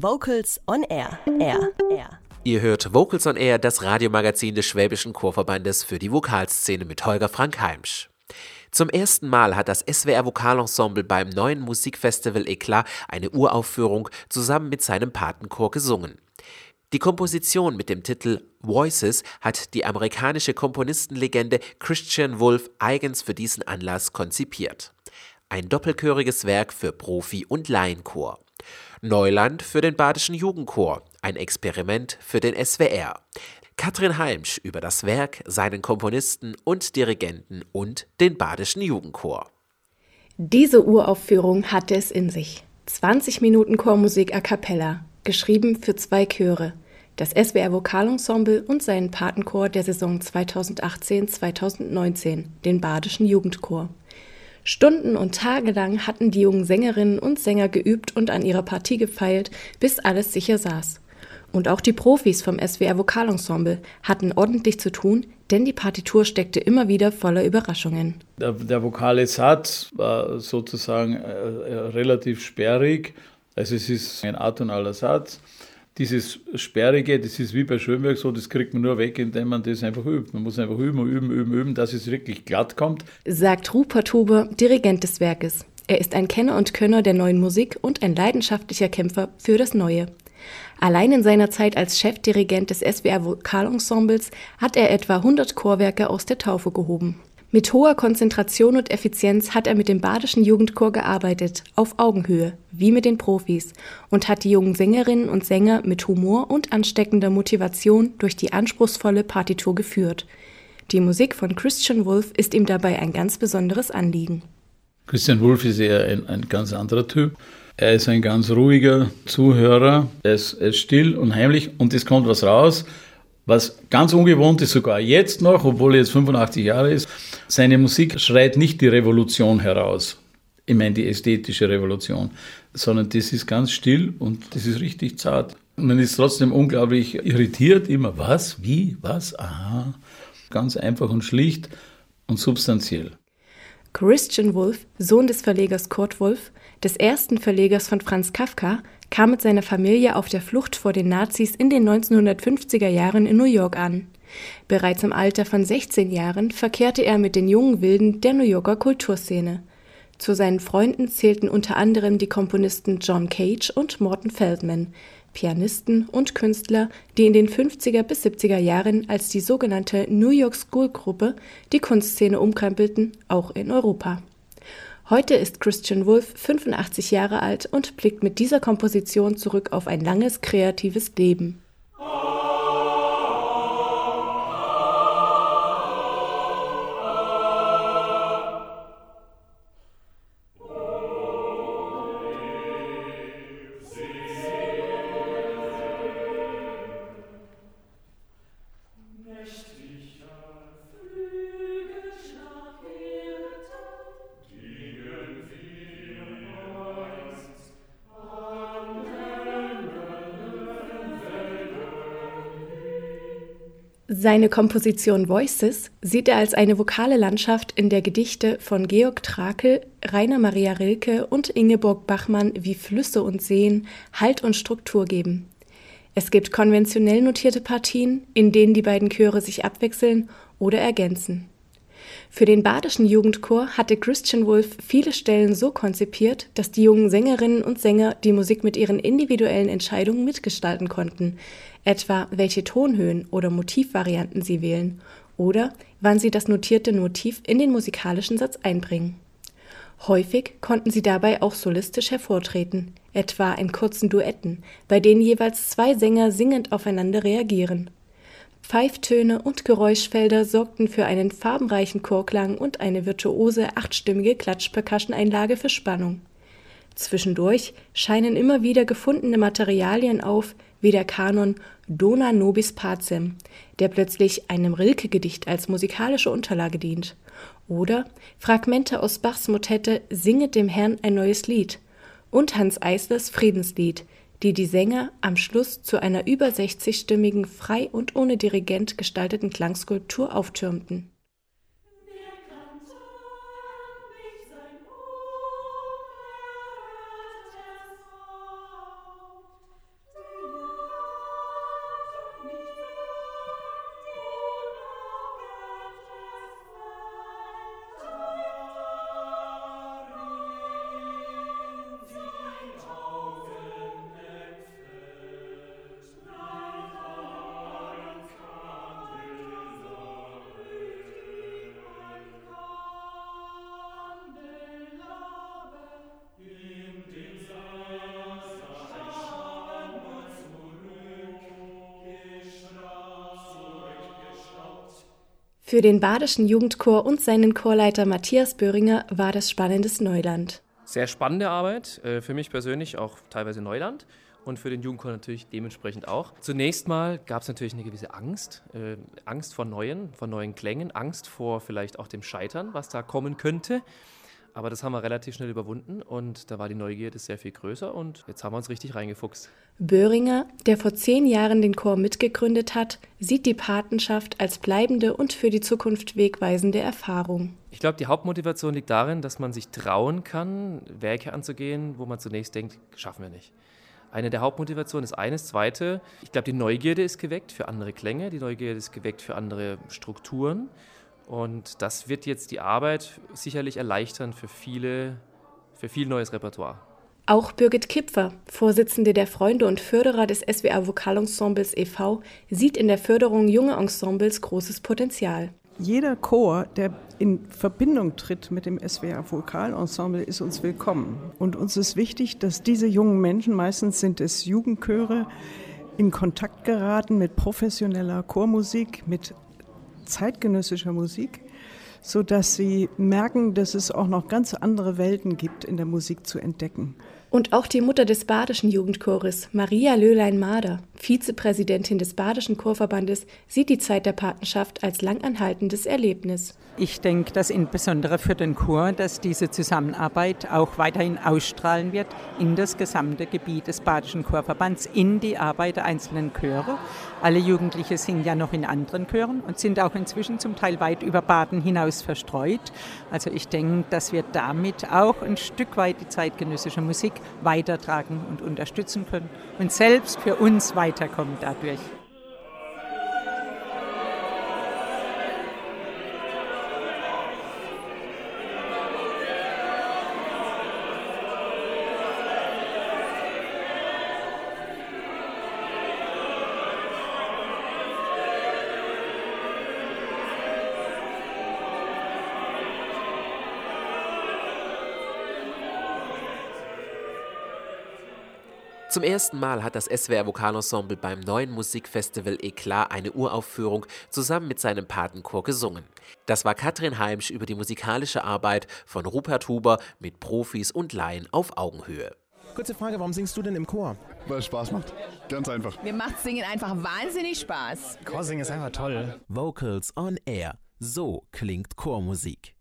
Vocals on Air. Air. Air. Ihr hört Vocals on Air, das Radiomagazin des Schwäbischen Chorverbandes für die Vokalszene mit Holger Frank Heimsch. Zum ersten Mal hat das SWR Vokalensemble beim neuen Musikfestival Eklat eine Uraufführung zusammen mit seinem Patenchor gesungen. Die Komposition mit dem Titel Voices hat die amerikanische Komponistenlegende Christian Wolff eigens für diesen Anlass konzipiert. Ein doppelchöriges Werk für Profi- und Laienchor. Neuland für den Badischen Jugendchor, ein Experiment für den SWR. Katrin Heimsch über das Werk, seinen Komponisten und Dirigenten und den Badischen Jugendchor. Diese Uraufführung hatte es in sich. 20 Minuten Chormusik a cappella, geschrieben für zwei Chöre, das SWR Vokalensemble und seinen Patenchor der Saison 2018-2019, den Badischen Jugendchor. Stunden und Tage lang hatten die jungen Sängerinnen und Sänger geübt und an ihrer Partie gefeilt, bis alles sicher saß. Und auch die Profis vom SWR Vokalensemble hatten ordentlich zu tun, denn die Partitur steckte immer wieder voller Überraschungen. Der, der vokale Satz war sozusagen äh, äh relativ sperrig. Also es ist ein atonaler Satz. Dieses Sperrige, das ist wie bei Schönberg so, das kriegt man nur weg, indem man das einfach übt. Man muss einfach üben, üben, üben, üben, dass es wirklich glatt kommt. Sagt Rupert Huber, Dirigent des Werkes. Er ist ein Kenner und Könner der neuen Musik und ein leidenschaftlicher Kämpfer für das Neue. Allein in seiner Zeit als Chefdirigent des SWR Vokalensembles hat er etwa 100 Chorwerke aus der Taufe gehoben. Mit hoher Konzentration und Effizienz hat er mit dem Badischen Jugendchor gearbeitet, auf Augenhöhe, wie mit den Profis, und hat die jungen Sängerinnen und Sänger mit Humor und ansteckender Motivation durch die anspruchsvolle Partitur geführt. Die Musik von Christian Wolff ist ihm dabei ein ganz besonderes Anliegen. Christian Wolff ist eher ein, ein ganz anderer Typ. Er ist ein ganz ruhiger Zuhörer, er ist, er ist still und heimlich und es kommt was raus was ganz ungewohnt ist, sogar jetzt noch, obwohl er jetzt 85 Jahre ist, seine Musik schreit nicht die Revolution heraus. Ich meine die ästhetische Revolution, sondern das ist ganz still und das ist richtig zart. Man ist trotzdem unglaublich irritiert, immer was, wie, was, aha. Ganz einfach und schlicht und substanziell. Christian Wolff, Sohn des Verlegers Kurt Wolff, des ersten Verlegers von Franz Kafka, kam mit seiner Familie auf der Flucht vor den Nazis in den 1950er Jahren in New York an. Bereits im Alter von 16 Jahren verkehrte er mit den jungen Wilden der New Yorker Kulturszene. Zu seinen Freunden zählten unter anderem die Komponisten John Cage und Morton Feldman, Pianisten und Künstler, die in den 50er bis 70er Jahren als die sogenannte New York School Gruppe die Kunstszene umkrempelten, auch in Europa. Heute ist Christian Wolff 85 Jahre alt und blickt mit dieser Komposition zurück auf ein langes kreatives Leben. Seine Komposition Voices sieht er als eine vokale Landschaft, in der Gedichte von Georg Trakel, Rainer Maria Rilke und Ingeborg Bachmann wie Flüsse und Seen Halt und Struktur geben. Es gibt konventionell notierte Partien, in denen die beiden Chöre sich abwechseln oder ergänzen. Für den Badischen Jugendchor hatte Christian Wolff viele Stellen so konzipiert, dass die jungen Sängerinnen und Sänger die Musik mit ihren individuellen Entscheidungen mitgestalten konnten, etwa welche Tonhöhen oder Motivvarianten sie wählen oder wann sie das notierte Motiv in den musikalischen Satz einbringen. Häufig konnten sie dabei auch solistisch hervortreten, etwa in kurzen Duetten, bei denen jeweils zwei Sänger singend aufeinander reagieren. Pfeiftöne und Geräuschfelder sorgten für einen farbenreichen Chorklang und eine virtuose achtstimmige Klatschpercussion-Einlage für Spannung. Zwischendurch scheinen immer wieder gefundene Materialien auf, wie der Kanon Dona nobis pacem, der plötzlich einem Rilke-Gedicht als musikalische Unterlage dient, oder Fragmente aus Bachs Motette Singet dem Herrn ein neues Lied und Hans Eislers Friedenslied, die die Sänger am Schluss zu einer über 60-stimmigen, frei und ohne Dirigent gestalteten Klangskulptur auftürmten Für den Badischen Jugendchor und seinen Chorleiter Matthias Böhringer war das spannendes Neuland. Sehr spannende Arbeit, äh, für mich persönlich auch teilweise Neuland und für den Jugendchor natürlich dementsprechend auch. Zunächst mal gab es natürlich eine gewisse Angst, äh, Angst vor neuen, vor neuen Klängen, Angst vor vielleicht auch dem Scheitern, was da kommen könnte. Aber das haben wir relativ schnell überwunden und da war die Neugierde sehr viel größer und jetzt haben wir uns richtig reingefuchst. Böhringer, der vor zehn Jahren den Chor mitgegründet hat, sieht die Patenschaft als bleibende und für die Zukunft wegweisende Erfahrung. Ich glaube, die Hauptmotivation liegt darin, dass man sich trauen kann, Werke anzugehen, wo man zunächst denkt, schaffen wir nicht. Eine der Hauptmotivationen ist eines. Zweite, ich glaube, die Neugierde ist geweckt für andere Klänge, die Neugierde ist geweckt für andere Strukturen. Und das wird jetzt die Arbeit sicherlich erleichtern für viele, für viel neues Repertoire. Auch Birgit Kipfer, Vorsitzende der Freunde und Förderer des SWR Vokalensembles e.V., sieht in der Förderung junger Ensembles großes Potenzial. Jeder Chor, der in Verbindung tritt mit dem SWR Vokalensemble, ist uns willkommen. Und uns ist wichtig, dass diese jungen Menschen, meistens sind es Jugendchöre, in Kontakt geraten mit professioneller Chormusik, mit zeitgenössischer Musik, so dass sie merken, dass es auch noch ganz andere Welten gibt in der Musik zu entdecken. Und auch die Mutter des Badischen Jugendchores, Maria Löhlein-Mader, Vizepräsidentin des Badischen Chorverbandes, sieht die Zeit der Patenschaft als langanhaltendes Erlebnis. Ich denke, dass insbesondere für den Chor, dass diese Zusammenarbeit auch weiterhin ausstrahlen wird in das gesamte Gebiet des Badischen Chorverbands, in die Arbeit der einzelnen Chöre. Alle Jugendliche singen ja noch in anderen Chören und sind auch inzwischen zum Teil weit über Baden hinaus verstreut. Also ich denke, dass wir damit auch ein Stück weit die zeitgenössische Musik weitertragen und unterstützen können und selbst für uns weiterkommen dadurch. Zum ersten Mal hat das SWR Vokalensemble beim neuen Musikfestival Eklat eine Uraufführung zusammen mit seinem Patenchor gesungen. Das war Katrin Heimsch über die musikalische Arbeit von Rupert Huber mit Profis und Laien auf Augenhöhe. Kurze Frage, warum singst du denn im Chor? Weil es Spaß macht. Ganz einfach. Mir macht Singen einfach wahnsinnig Spaß. Chorsingen ist einfach toll. Vocals on Air. So klingt Chormusik.